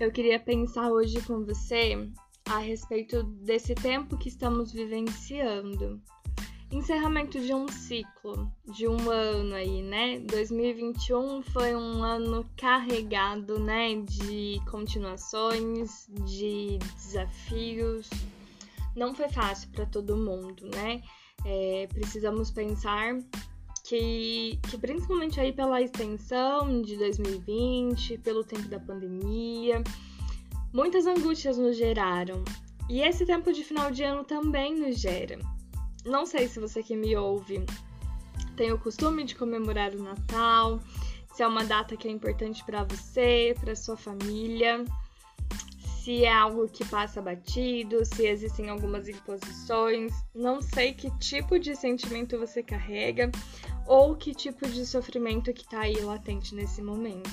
eu queria pensar hoje com você a respeito desse tempo que estamos vivenciando. Encerramento de um ciclo, de um ano aí, né? 2021 foi um ano carregado, né? De continuações, de desafios. Não foi fácil para todo mundo, né? É, precisamos pensar que, que principalmente aí pela extensão de 2020, pelo tempo da pandemia, muitas angústias nos geraram. E esse tempo de final de ano também nos gera. Não sei se você que me ouve tem o costume de comemorar o Natal, se é uma data que é importante para você, para sua família se é algo que passa batido, se existem algumas imposições, não sei que tipo de sentimento você carrega ou que tipo de sofrimento que tá aí latente nesse momento.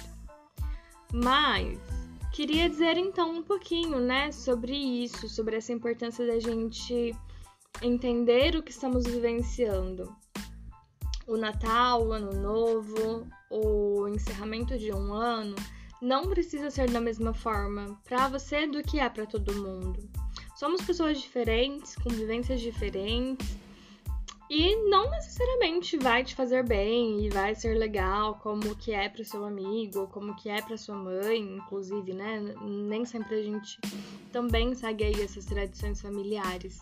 Mas queria dizer então um pouquinho, né, sobre isso, sobre essa importância da gente entender o que estamos vivenciando. O Natal, o Ano Novo, o encerramento de um ano não precisa ser da mesma forma para você do que é para todo mundo. Somos pessoas diferentes, com vivências diferentes, e não necessariamente vai te fazer bem e vai ser legal como que é para seu amigo como que é para sua mãe, inclusive, né? Nem sempre a gente também segue aí essas tradições familiares.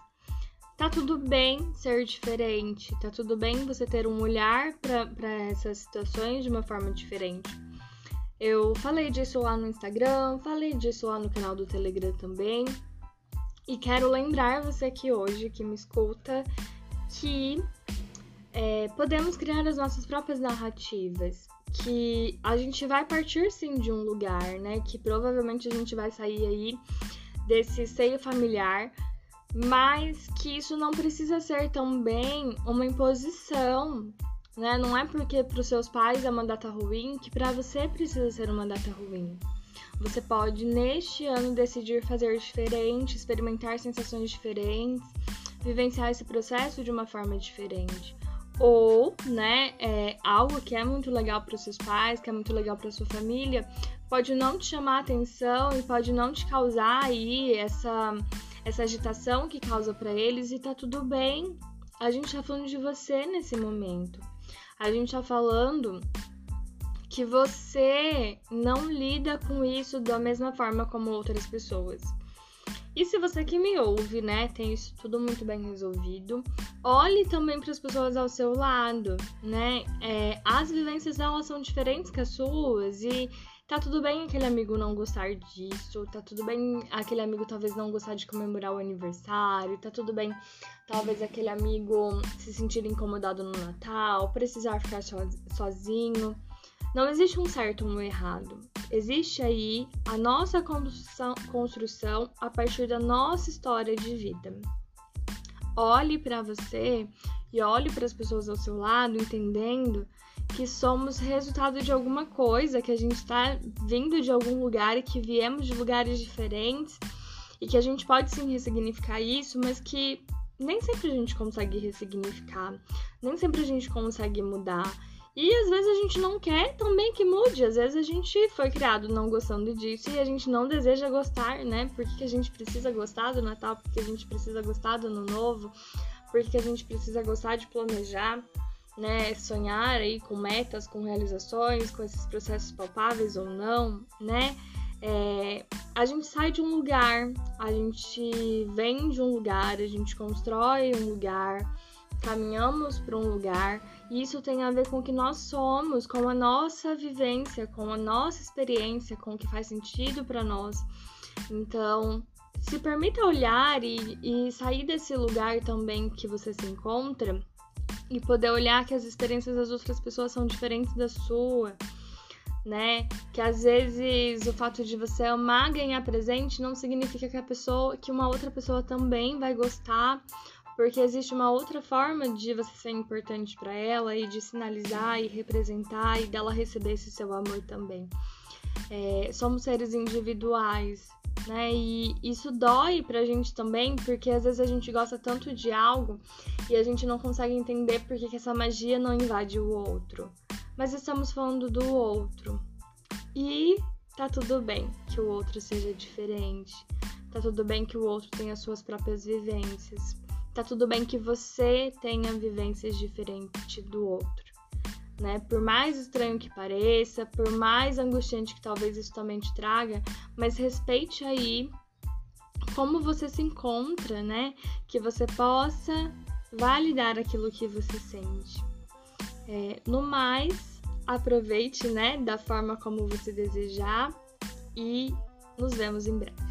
Tá tudo bem ser diferente, tá tudo bem você ter um olhar para essas situações de uma forma diferente. Eu falei disso lá no Instagram, falei disso lá no canal do Telegram também. E quero lembrar você aqui hoje que me escuta que é, podemos criar as nossas próprias narrativas. Que a gente vai partir sim de um lugar, né? Que provavelmente a gente vai sair aí desse seio familiar, mas que isso não precisa ser também uma imposição né? Não é porque para os seus pais é uma data ruim que para você precisa ser uma data ruim. Você pode, neste ano, decidir fazer diferente, experimentar sensações diferentes, vivenciar esse processo de uma forma diferente. Ou, né, é, algo que é muito legal para os seus pais, que é muito legal para sua família, pode não te chamar atenção e pode não te causar aí essa, essa agitação que causa para eles e tá tudo bem. A gente tá falando de você nesse momento a gente tá falando que você não lida com isso da mesma forma como outras pessoas. E se você que me ouve, né, tem isso tudo muito bem resolvido, olhe também para as pessoas ao seu lado, né? É, as vivências delas são diferentes que as suas e tá tudo bem aquele amigo não gostar disso, tá tudo bem aquele amigo talvez não gostar de comemorar o aniversário, tá tudo bem talvez aquele amigo se sentir incomodado no Natal, precisar ficar sozinho. Não existe um certo ou um errado. Existe aí a nossa construção, a partir da nossa história de vida. Olhe para você e olhe para as pessoas ao seu lado, entendendo que somos resultado de alguma coisa, que a gente está vindo de algum lugar e que viemos de lugares diferentes e que a gente pode sim ressignificar isso, mas que nem sempre a gente consegue ressignificar, nem sempre a gente consegue mudar. E às vezes a gente não quer também que mude, às vezes a gente foi criado não gostando disso e a gente não deseja gostar, né? Por que, que a gente precisa gostar do Natal? Por que a gente precisa gostar do Ano Novo? Por que a gente precisa gostar de planejar? né, sonhar aí com metas, com realizações, com esses processos palpáveis ou não, né? É, a gente sai de um lugar, a gente vem de um lugar, a gente constrói um lugar, caminhamos para um lugar, e isso tem a ver com o que nós somos, com a nossa vivência, com a nossa experiência, com o que faz sentido para nós. Então, se permita olhar e, e sair desse lugar também que você se encontra e poder olhar que as experiências das outras pessoas são diferentes da sua, né? Que às vezes o fato de você amar ganhar presente não significa que a pessoa, que uma outra pessoa também vai gostar, porque existe uma outra forma de você ser importante para ela e de sinalizar e representar e dela receber esse seu amor também. É, somos seres individuais, né? E isso dói pra gente também, porque às vezes a gente gosta tanto de algo e a gente não consegue entender por que essa magia não invade o outro. Mas estamos falando do outro. E tá tudo bem que o outro seja diferente, tá tudo bem que o outro tenha suas próprias vivências, tá tudo bem que você tenha vivências diferentes do outro. Né? Por mais estranho que pareça, por mais angustiante que talvez isso também te traga, mas respeite aí como você se encontra, né? Que você possa validar aquilo que você sente. É, no mais, aproveite, né, da forma como você desejar e nos vemos em breve.